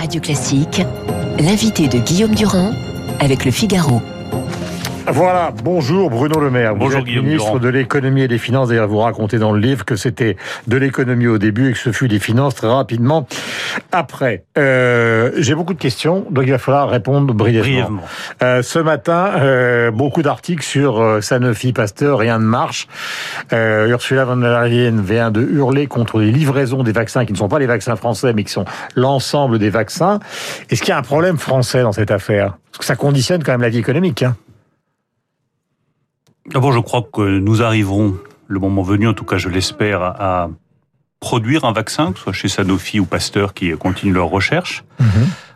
Radio Classique, l'invité de Guillaume Durand avec le Figaro. Voilà, bonjour Bruno Le Maire. Bonjour vous êtes Guillaume ministre Durand. de l'économie et des finances. D'ailleurs, vous racontez dans le livre que c'était de l'économie au début et que ce fut des finances très rapidement après. Euh, J'ai beaucoup de questions, donc il va falloir répondre brièvement. Brièvement. Euh, ce matin, euh, beaucoup d'articles sur euh, Sanofi Pasteur, rien ne marche. Euh, Ursula von der Leyen vient de hurler contre les livraisons des vaccins qui ne sont pas les vaccins français, mais qui sont l'ensemble des vaccins. Est-ce qu'il y a un problème français dans cette affaire? Parce que ça conditionne quand même la vie économique. Hein D'abord, je crois que nous arriverons, le moment venu, en tout cas je l'espère, à produire un vaccin, que ce soit chez Sanofi ou Pasteur qui continuent leurs recherches.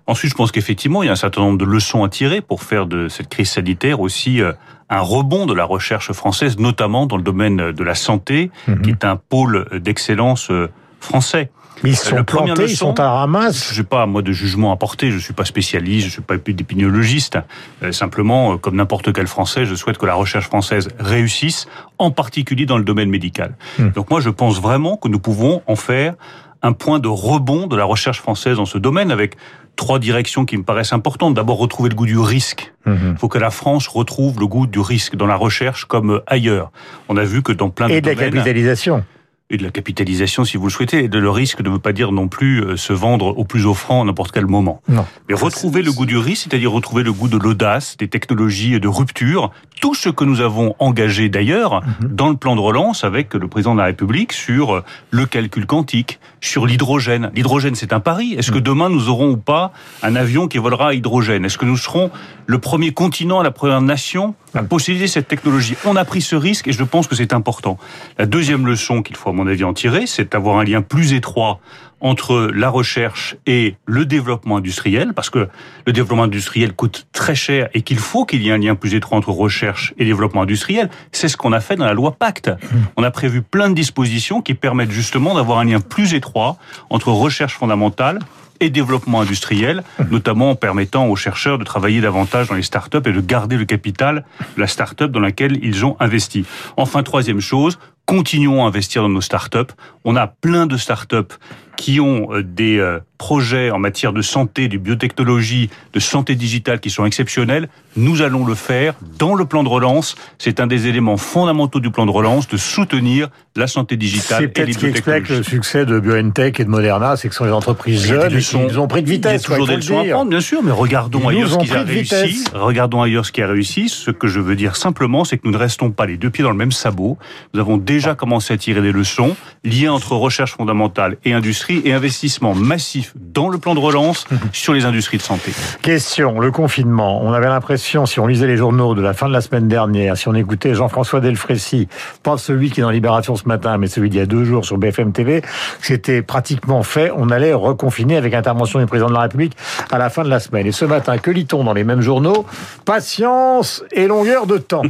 Ensuite, je pense qu'effectivement, il y a un certain nombre de leçons à tirer pour faire de cette crise sanitaire aussi euh, un rebond de la recherche française, notamment dans le domaine de la santé, qui est un pôle d'excellence euh, français. Mais ils sont La première plantés, ils sont à ramasse. Je n'ai pas moi de jugement à porter. Je suis pas spécialiste, je suis pas épidémiologiste. Euh, simplement, euh, comme n'importe quel Français, je souhaite que la recherche française réussisse, en particulier dans le domaine médical. Hmm. Donc moi, je pense vraiment que nous pouvons en faire un point de rebond de la recherche française dans ce domaine, avec trois directions qui me paraissent importantes. D'abord, retrouver le goût du risque. Il faut que la France retrouve le goût du risque dans la recherche comme ailleurs. On a vu que dans plein Et de de la domaines capitalisation. Et de la capitalisation si vous le souhaitez. Et de le risque ne veut pas dire non plus euh, se vendre au plus offrant à n'importe quel moment. Non. Mais retrouver le goût du risque, c'est-à-dire retrouver le goût de l'audace, des technologies de rupture, tout ce que nous avons engagé d'ailleurs dans le plan de relance avec le président de la République sur euh, le calcul quantique, sur l'hydrogène. L'hydrogène, c'est un pari. Est-ce que demain nous aurons ou pas un avion qui volera à hydrogène? Est-ce que nous serons le premier continent, la première nation à posséder cette technologie? On a pris ce risque et je pense que c'est important. La deuxième leçon qu'il faut mon avis en tirer, c'est d'avoir un lien plus étroit entre la recherche et le développement industriel, parce que le développement industriel coûte très cher et qu'il faut qu'il y ait un lien plus étroit entre recherche et développement industriel. C'est ce qu'on a fait dans la loi Pacte. On a prévu plein de dispositions qui permettent justement d'avoir un lien plus étroit entre recherche fondamentale et développement industriel, notamment en permettant aux chercheurs de travailler davantage dans les startups et de garder le capital de la startup dans laquelle ils ont investi. Enfin, troisième chose, continuons à investir dans nos startups. On a plein de startups qui ont euh, des euh, projets en matière de santé, de biotechnologie, de santé digitale qui sont exceptionnels. Nous allons le faire dans le plan de relance. C'est un des éléments fondamentaux du plan de relance de soutenir la santé digitale C'est et peut-être les ce qui explique le biotechnologies. succès de BioNTech et de Moderna, c'est que ce sont les entreprises jeunes et qu'ils ont pris de Il y a vitesse. quoi, toujours il des leçons à prendre, bien sûr, mais regardons Ils ailleurs ce qui a réussi. vitesse. Regardons ailleurs ce qui a réussi. Ce que je veux dire simplement, c'est que nous ne restons pas les deux pieds dans le même sabot. Nous avons déjà commencé à tirer des leçons liées entre recherche fondamentale et industrie et investissement massif dans le plan de relance sur les industries de santé. Question, le confinement. On avait l'impression, si on lisait les journaux de la fin de la semaine dernière, si on écoutait Jean-François Delfrécy, pas celui qui est dans Libération ce matin, mais celui d'il y a deux jours sur BFM TV, c'était pratiquement fait. On allait reconfiner avec intervention du président de la République à la fin de la semaine. Et ce matin, que lit-on dans les mêmes journaux? Patience et longueur de temps.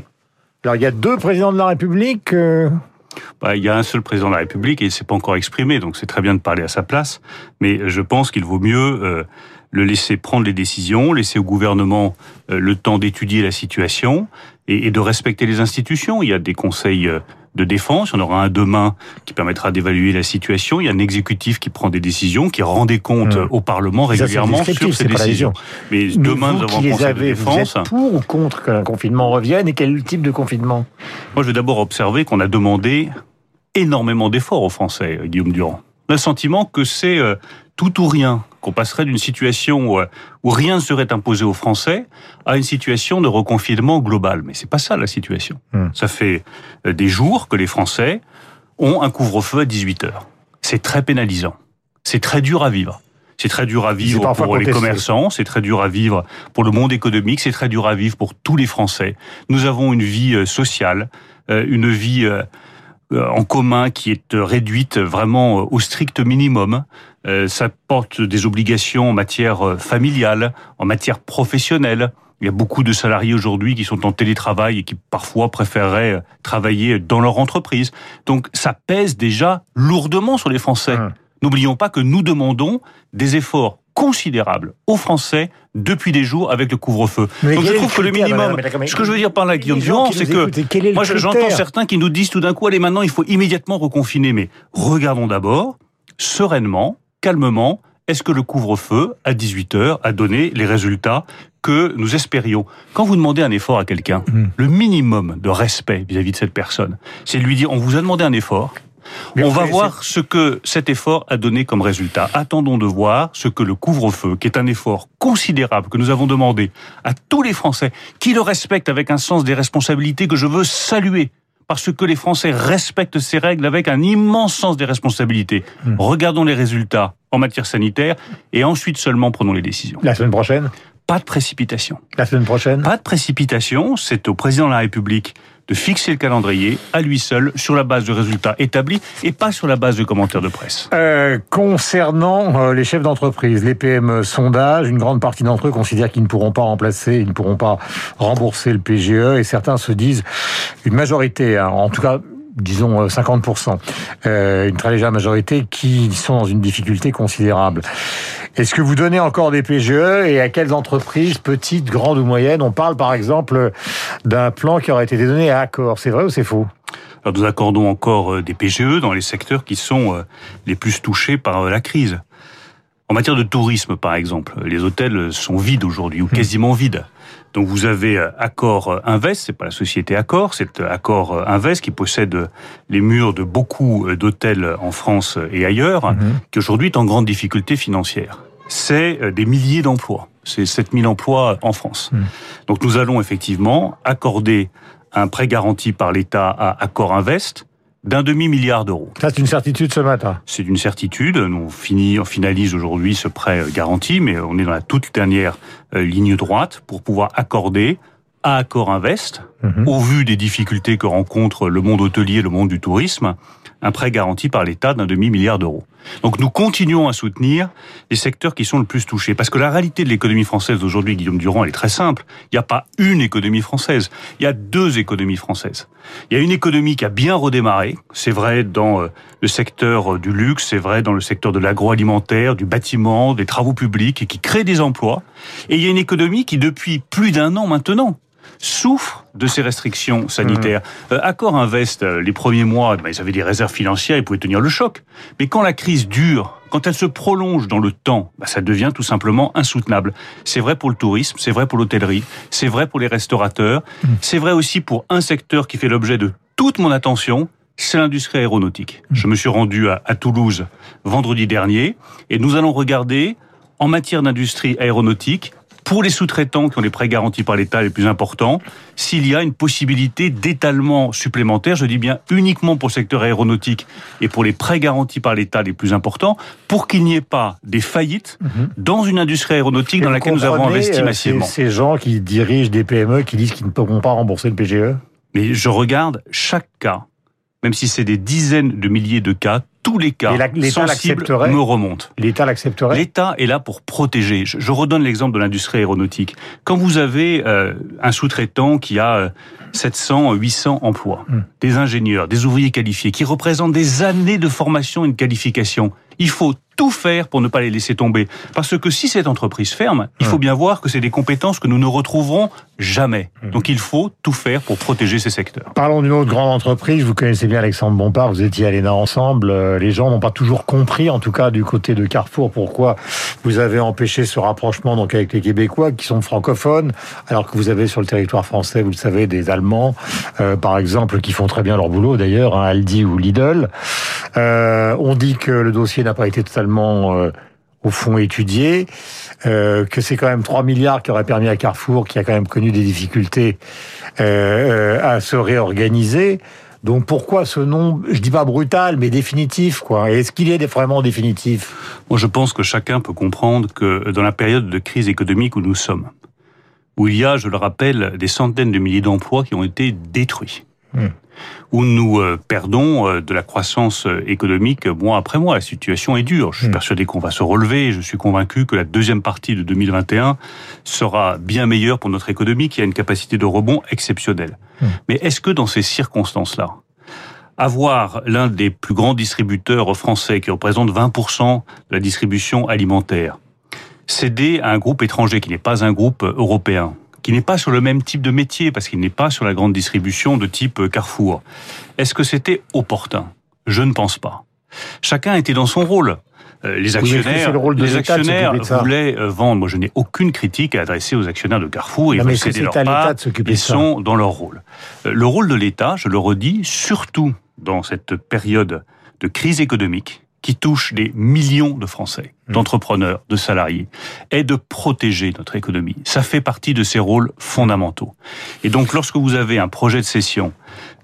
Alors, il y a deux présidents de la République. euh, Bah, il y a un seul président de la République et il s'est pas encore exprimé, donc c'est très bien de parler à sa place. Mais je pense qu'il vaut mieux euh, le laisser prendre les décisions, laisser au gouvernement euh, le temps d'étudier la situation et, de respecter les institutions. Il y a des conseils euh, de défense, il y en aura un demain qui permettra d'évaluer la situation. Il y a un exécutif qui prend des décisions, qui rend des comptes Mmh. au Parlement régulièrement sur ces décisions. Mais mais demain, nous avons un conseil de avez, vous défense. êtes pour ou contre qu'un confinement revienne et quel type de confinement? Moi, je vais d'abord observer qu'on a demandé énormément d'efforts aux Français, Guillaume Durand. On a le sentiment que c'est euh, tout ou rien, qu'on passerait d'une situation où, euh, où rien ne serait imposé aux Français à une situation de reconfinement global. Mais c'est pas ça la situation. Hmm. Ça fait euh, des jours que les Français ont un couvre-feu à 18 heures. C'est très pénalisant. C'est très dur à vivre. C'est très dur à vivre pour les commerçants, c'est très dur à vivre pour le monde économique, c'est très dur à vivre pour tous les Français. Nous avons une vie euh, sociale, une vie en commun qui est réduite vraiment au strict minimum. Euh, Ça porte des obligations en matière euh, familiale, en matière professionnelle. Il y a beaucoup de salariés aujourd'hui qui sont en télétravail et qui parfois préféreraient euh, travailler dans leur entreprise. Donc ça pèse déjà lourdement sur les Français. Hum. N'oublions pas que nous demandons des efforts considérables aux Français depuis des jours avec le couvre-feu. Mais Donc je trouve que le minimum, ce que je veux dire par là, Guillaume Durand, c'est que moi je- j'entends certains qui nous disent tout d'un coup, allez maintenant il faut immédiatement reconfiner, mais regardons d'abord sereinement, calmement, est-ce que le couvre-feu à 18 heures a donné les résultats que nous espérions? Quand vous demandez un effort à quelqu'un, hmm. le minimum de respect vis-à-vis de cette personne, c'est de lui dire on vous a demandé un effort, on va voir ce que cet effort a donné comme résultat. Attendons de voir ce que le couvre-feu, qui est un effort considérable que nous avons demandé à tous les Français, qui le respectent avec un sens des responsabilités que je veux saluer, parce que les Français respectent ces règles avec un immense sens des responsabilités. Hmm. Regardons les résultats en matière sanitaire et ensuite seulement prenons les décisions. La semaine prochaine? Pas de précipitation. La semaine prochaine? Pas de précipitation, c'est au président de la République de fixer le calendrier à lui seul sur la base de résultats établis et pas sur la base de commentaires de presse. Euh, concernant euh, les chefs d'entreprise, les PME sondage, une grande partie d'entre eux considèrent qu'ils ne pourront pas remplacer, ils ne pourront pas rembourser le PGE et certains se disent une majorité, hein, en tout cas disons 50%, euh, euh, une très légère majorité qui sont dans une difficulté considérable. Est-ce que vous donnez encore des PGE et à quelles entreprises, petites, grandes ou moyennes On parle par exemple d'un plan qui aurait été donné à Accor? C'est vrai ou c'est faux? Alors nous accordons encore euh, des PGE dans les secteurs qui sont les plus touchés par la crise. En matière de tourisme, par exemple, les hôtels sont vides aujourd'hui ou hmm. quasiment vides. Donc vous avez euh, Accor euh, Invest, c'est pas la société Accor, c'est euh, Accor Invest qui possède les murs de beaucoup d'hôtels en France et ailleurs, mhm. qui aujourd'hui est en grande difficulté financière. C'est des milliers d'emplois, c'est 7000 emplois en France. Mhm. Donc nous allons effectivement accorder un prêt garanti par l'État à Accor Invest d'un demi-milliard d'euros. Ça, c'est une certitude ce matin. C'est une certitude. On, on finalise aujourd'hui ce prêt euh, garanti, mais on est dans la toute dernière euh, ligne droite pour pouvoir accorder à Accor Invest, mhm. au vu des difficultés que rencontre le monde hôtelier, le monde du tourisme, un prêt garanti par l'État d'un demi-milliard d'euros. Donc nous continuons à soutenir les secteurs qui sont le plus touchés. Parce que la réalité de l'économie française d'aujourd'hui, Guillaume Durand, elle est très simple. Il n'y a pas une économie française, il y a deux économies françaises. Il y a une économie qui a bien redémarré, c'est vrai dans euh, le secteur euh, du luxe, c'est vrai dans le secteur de l'agroalimentaire, du bâtiment, des travaux publics, et qui crée des emplois. Et il y a une économie qui, depuis plus d'un an maintenant, souffre de ces restrictions sanitaires. Mmh. Euh, Accor Invest, euh, les premiers mois, ben, ils avaient des réserves financières, ils pouvaient tenir le choc. Mais quand la crise dure, quand elle se prolonge dans le temps, ben, ça devient tout simplement insoutenable. C'est vrai pour le tourisme, c'est vrai pour l'hôtellerie, c'est vrai pour les restaurateurs, mmh. c'est vrai aussi pour un secteur qui fait l'objet de toute mon attention, c'est l'industrie aéronautique. Mmh. Je me suis rendu à, à Toulouse vendredi dernier et nous allons regarder en matière d'industrie aéronautique pour les sous-traitants qui ont les prêts garantis par l'État les plus importants, s'il y a une possibilité d'étalement supplémentaire, je dis bien uniquement pour le secteur aéronautique et pour les prêts garantis par l'État les plus importants, pour qu'il n'y ait pas des faillites mhm. dans une industrie aéronautique dans laquelle nous avons investi euh, massivement. Ces gens qui dirigent des PME qui disent qu'ils ne pourront pas rembourser le PGE Mais je regarde chaque cas, même si c'est des dizaines de milliers de cas, tous les cas sensibles me remontent. L'État l'accepterait L'État est là pour protéger. Je, redonne l'exemple de l'industrie aéronautique. Quand vous avez euh, un sous-traitant qui a 700, euh, 800 emplois, hmm. des ingénieurs, des ouvriers qualifiés, qui représentent des années de formation et de qualification, il faut tout faire pour ne pas les laisser tomber. Parce que si cette entreprise ferme, il faut bien voir que c'est des compétences que nous ne retrouverons jamais. Mhm. Donc il faut tout faire pour protéger ces secteurs. Parlons d'une autre grande entreprise. Vous connaissez bien Alexandre Bompard, vous étiez à l'ENA ensemble. Euh, les gens n'ont pas toujours compris, en tout cas du côté de Carrefour, pourquoi vous avez empêché ce rapprochement donc avec les Québécois qui sont francophones, alors que vous avez sur le territoire français, vous le savez, des Allemands, euh, par exemple, qui font très bien leur boulot d'ailleurs, hein, Aldi ou Lidl. Euh, on dit que le dossier n'a pas été totalement euh, au fond étudié, euh, que c'est quand même 3 milliards qui auraient permis à Carrefour, qui a quand même connu des difficultés, euh, à se réorganiser. Donc pourquoi ce nom, je dis pas brutal, mais définitif, quoi? Est-ce qu'il est vraiment définitif? Moi, je pense que chacun peut comprendre que dans la période de crise économique où nous sommes, où il y a, je le rappelle, des centaines de milliers d'emplois qui ont été détruits, hmm où nous euh, perdons euh, de la croissance euh, économique mois après mois. La situation est dure. Je suis hmm. persuadé qu'on va se relever. Je suis convaincu que la deuxième partie de 2021 sera bien meilleure pour notre économie qui a une capacité de rebond exceptionnelle. Hmm. Mais est-ce que dans ces circonstances-là, avoir l'un des plus grands distributeurs français qui représente 20% de la distribution alimentaire, céder à un groupe étranger qui n'est pas un groupe européen, qui n'est pas sur le même type de métier, parce qu'il n'est pas sur la grande distribution de type Carrefour. Est-ce que c'était opportun? Je ne pense pas. Chacun était dans son rôle. Euh, les actionnaires, les actionnaires voulaient euh, vendre. Moi, je n'ai aucune critique à adresser aux actionnaires de Carrefour. Ils veulent céder leur part. Ils sont dans leur rôle. Le rôle de l'État, je le redis, surtout dans cette période de crise économique qui touche des millions de Français, mmh. d'entrepreneurs, de salariés, est de protéger notre économie. Ça fait partie de ses rôles fondamentaux. Et donc, lorsque vous avez un projet de cession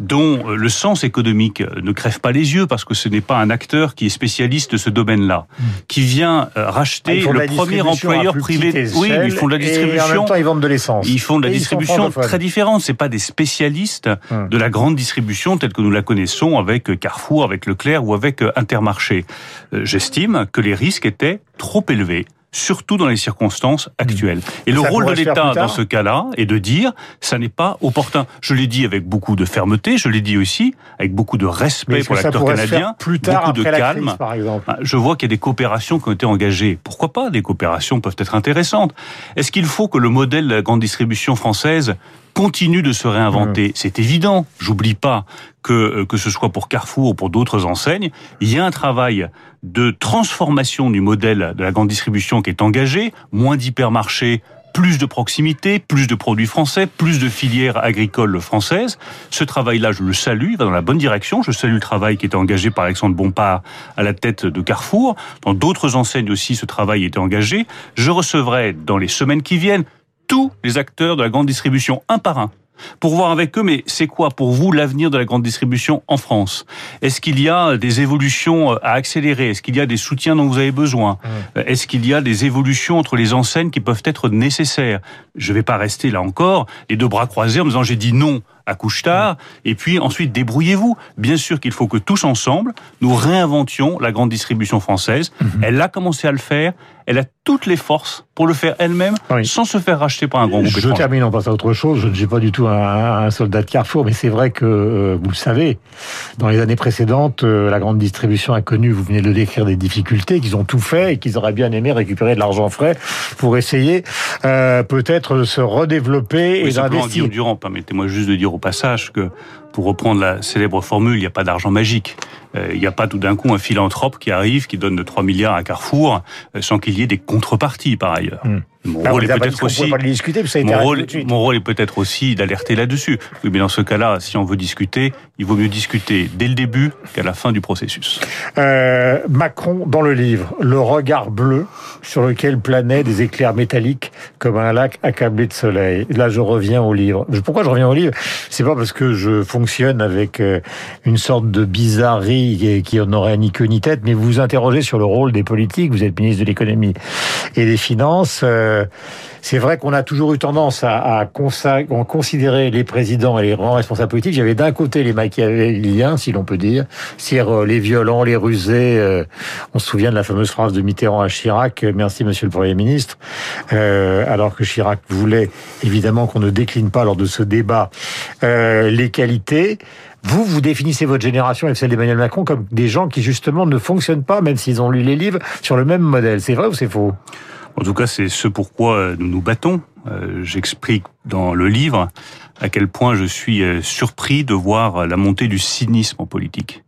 dont euh, le sens économique euh, ne crève pas les yeux parce que ce n'est pas un acteur qui est spécialiste de ce domaine-là, hmm. qui vient euh, racheter ah, le premier employeur privé. Oui, ils font de la distribution. Et en même temps, ils vendent de l'essence. Ils font de la distribution très différente. C'est pas des spécialistes hmm. de la grande distribution telle que nous la connaissons avec Carrefour, avec Leclerc ou avec Intermarché. J'estime que les risques étaient trop élevés surtout dans les circonstances actuelles. Mmh. Et le rôle de l'État dans ce cas-là est de dire ça n'est pas opportun. Je l'ai dit avec beaucoup de fermeté, je l'ai dit aussi avec beaucoup de respect pour l'acteur canadien, plus tard, beaucoup de calme. Crise, par exemple. Ah, je vois qu'il y a des coopérations qui ont été engagées. Pourquoi pas Des coopérations peuvent être intéressantes. Est-ce qu'il faut que le modèle de la grande distribution française continue de se réinventer. Mmh. C'est évident. J'oublie pas que euh, que ce soit pour Carrefour ou pour d'autres enseignes, il y a un travail de transformation du modèle de la grande distribution qui est engagé, moins d'hypermarchés, plus de proximité, plus de produits français, plus de filières agricoles françaises. Ce travail-là, je le salue, il va dans la bonne direction. Je salue le travail qui était engagé par Alexandre Bompard à la tête de Carrefour. Dans d'autres enseignes aussi, ce travail était engagé. Je recevrai dans les semaines qui viennent tous les acteurs de la grande distribution, un par un, pour voir avec eux, mais c'est quoi pour vous l'avenir de la grande distribution en France? Est-ce qu'il y a des évolutions à accélérer? Est-ce qu'il y a des soutiens dont vous avez besoin? Est-ce qu'il y a des évolutions entre les enseignes qui peuvent être nécessaires? Je ne vais pas rester là encore les deux bras croisés en me disant j'ai dit non à couche-tard, et puis ensuite débrouillez-vous. Bien sûr qu'il faut que tous ensemble, nous réinventions la grande distribution française. Mhm. Elle a commencé à le faire, elle a toutes les forces pour le faire elle-même sans se faire racheter par un grand groupe. Je termine, on passe à autre chose. Je ne suis pas du tout un, soldat de Carrefour, mais c'est vrai que, euh, vous le savez, dans les années précédentes, euh, la grande distribution a connu, vous venez de décrire, des difficultés, qu'ils ont tout fait et qu'ils auraient bien aimé récupérer de l'argent frais pour essayer euh, peut-être de se redévelopper et d'investir. Durand, permettez-moi juste de dire au passage que pour reprendre la célèbre formule, il n'y a pas d'argent magique. Euh, il n'y a pas tout d'un coup un philanthrope qui arrive, qui donne de 3 milliards à Carrefour, euh, sans qu'il y ait des contreparties par ailleurs. Hmm. Mon, rôle est peut-être aussi, mon, rôle, mon rôle est peut-être aussi d'alerter là-dessus. Oui, mais dans ce cas-là, si on veut discuter, il vaut mieux discuter dès le début qu'à la fin du processus. Euh, Macron, dans le livre, le regard bleu sur lequel planaient des éclairs métalliques comme un lac accablé de soleil. Là, je reviens au livre. Pourquoi je reviens au livre? C'est pas parce que je fonctionne avec euh, une sorte de bizarrerie qui n'aurait ni queue ni tête, mais vous vous interrogez sur le rôle des politiques. Vous êtes ministre de l'économie et des finances. Euh, c'est vrai qu'on a toujours eu tendance à, considérer les présidents et les grands responsables politiques. J'avais d'un côté les machiavéliens, si l'on peut dire, c'est-à-dire euh, les violents, les rusés. Euh, on se souvient de la fameuse phrase de Mitterrand à Chirac "Merci, Monsieur le Premier ministre", alors que Chirac voulait évidemment qu'on ne décline pas lors de ce débat les qualités. Vous, vous définissez votre génération et celle d'Emmanuel Macron comme des gens qui justement ne fonctionnent pas, même s'ils ont lu les livres, sur le même modèle. C'est vrai ou c'est faux? En tout cas, c'est ce pourquoi euh, nous nous battons. Euh, j'explique dans le livre à quel point je suis euh, surpris de voir la montée du cynisme en politique.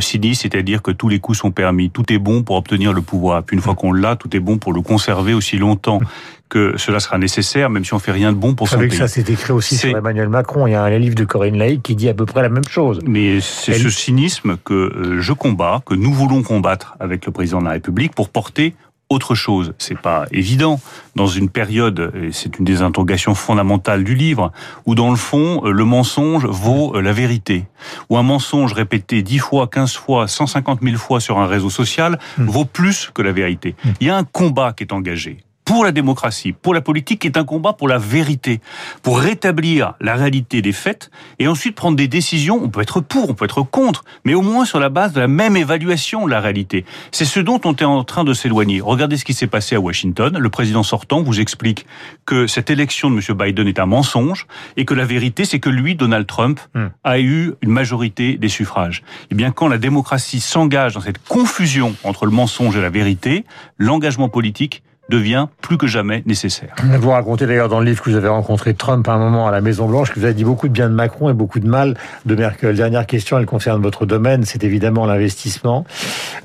Cynisme, c'est-à-dire que tous les coups sont permis, tout est bon pour obtenir le pouvoir. Puis une fois qu'on l'a, tout est bon pour le conserver aussi longtemps que cela sera nécessaire, même si on fait rien de bon pour son pays. ça, c'est écrit aussi sur Emmanuel Macron. Il y a un livre de Corinne Laïc qui dit à peu près la même chose. Mais c'est ce cynisme que je combats, que nous voulons combattre avec le président de la République pour porter autre chose. C'est pas évident dans une période, et c'est une des interrogations fondamentales du livre, où dans le fond, le mensonge vaut la vérité. Ou un mensonge répété 10 fois, 15 fois, 150 000 fois sur un réseau social hmm. vaut plus que la vérité. Hmm. Il y a un combat qui est engagé pour la démocratie, pour la politique, qui est un combat pour la vérité, pour rétablir la réalité des faits et ensuite prendre des décisions. On peut être pour, on peut être contre, mais au moins sur la base de la même évaluation de la réalité. C'est ce dont on est en train de s'éloigner. Regardez ce qui s'est passé à Washington. Le président sortant vous explique que cette élection de M. Biden est un mensonge et que la vérité, c'est que lui, Donald Trump, hmm. a eu une majorité des suffrages. Eh bien, quand la démocratie s'engage dans cette confusion entre le mensonge et la vérité, l'engagement politique devient plus que jamais nécessaire. Vous racontez d'ailleurs dans le livre que vous avez rencontré Trump à un moment à la Maison Blanche, que vous avez dit beaucoup de bien de Macron et beaucoup de mal de Merkel. Dernière question, elle concerne votre domaine, c'est évidemment l'investissement.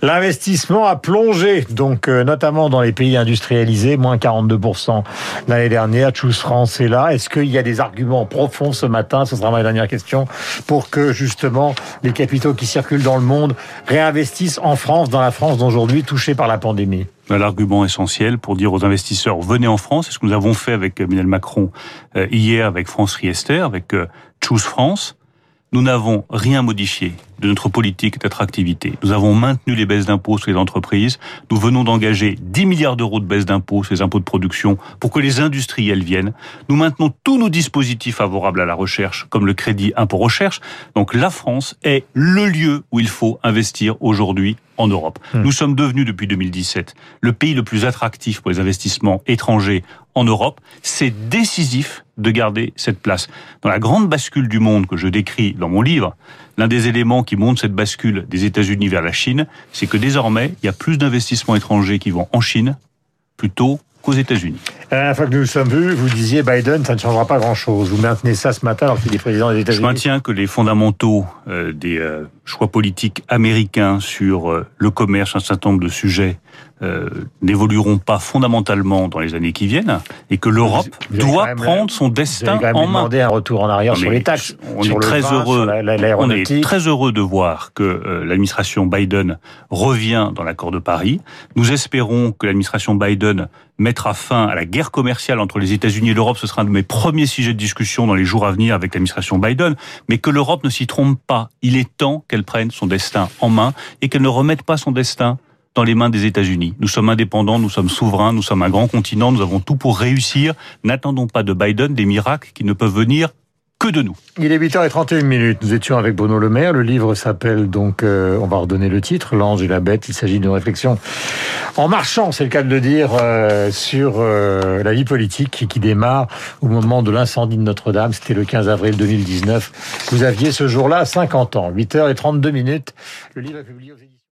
L'investissement a plongé, donc euh, notamment dans les pays industrialisés, moins 42% l'année dernière. Choose France est là. Est-ce qu'il y a des arguments profonds ce matin, ce sera ma dernière question, pour que justement les capitaux qui circulent dans le monde réinvestissent en France, dans la France d'aujourd'hui touchée par la pandémie l'argument essentiel pour dire aux investisseurs venez en France. C'est ce que nous avons fait avec Emmanuel Macron euh, hier avec France Riester, avec euh, Choose France. Nous n'avons rien modifié de notre politique d'attractivité. Nous avons maintenu les baisses d'impôts sur les entreprises. Nous venons d'engager 10 milliards d'euros de baisse d'impôts sur les impôts de production pour que les industriels viennent. Nous maintenons tous nos dispositifs favorables à la recherche, comme le crédit impôt recherche. Donc la France est le lieu où il faut investir aujourd'hui en Europe. Hmm. Nous sommes devenus depuis 2017 le pays le plus attractif pour les investissements étrangers en Europe. C'est décisif de garder cette place. Dans la grande bascule du monde que je décris dans mon livre, l'un des éléments qui montre cette bascule des États-Unis vers la Chine, c'est que désormais, il y a plus d'investissements étrangers qui vont en Chine plutôt qu'aux États-Unis. La dernière fois que nous nous sommes vus, vous disiez Biden, ça ne changera pas grand-chose. Vous maintenez ça ce matin alors qu'il est président des États-Unis. Je maintiens que les fondamentaux euh, des euh, choix politiques américains sur euh, le commerce, un certain nombre de sujets n'évolueront pas fondamentalement dans les années qui viennent et que l'Europe doit prendre son destin en main. un retour en arrière sur les taxes. On est très heureux. on est très heureux de voir que l'administration Biden revient dans l'accord de Paris. Nous espérons que l'administration Biden mettra fin à la guerre commerciale entre les États-Unis et l'Europe. Ce sera un de mes premiers sujets de discussion dans les jours à venir avec l'administration Biden. Mais que l'Europe ne s'y trompe pas. Il est temps qu'elle prenne son destin en main et qu'elle ne remette pas son destin dans les mains des États-Unis. Nous sommes indépendants, nous sommes souverains, nous sommes un grand continent, nous avons tout pour réussir. N'attendons pas de Biden des miracles qui ne peuvent venir que de nous. Il est 8h31 minutes. Nous étions avec Bruno Le Maire. Le livre s'appelle donc, euh, on va redonner le titre, L'ange et la bête. Il s'agit d'une réflexion en marchant, c'est le cas de le dire, euh, sur euh, la vie politique qui démarre au moment de l'incendie de Notre-Dame. C'était le 15 avril 2019. Vous aviez ce jour-là 50 ans. 8h32 minutes. Le livre est publié aux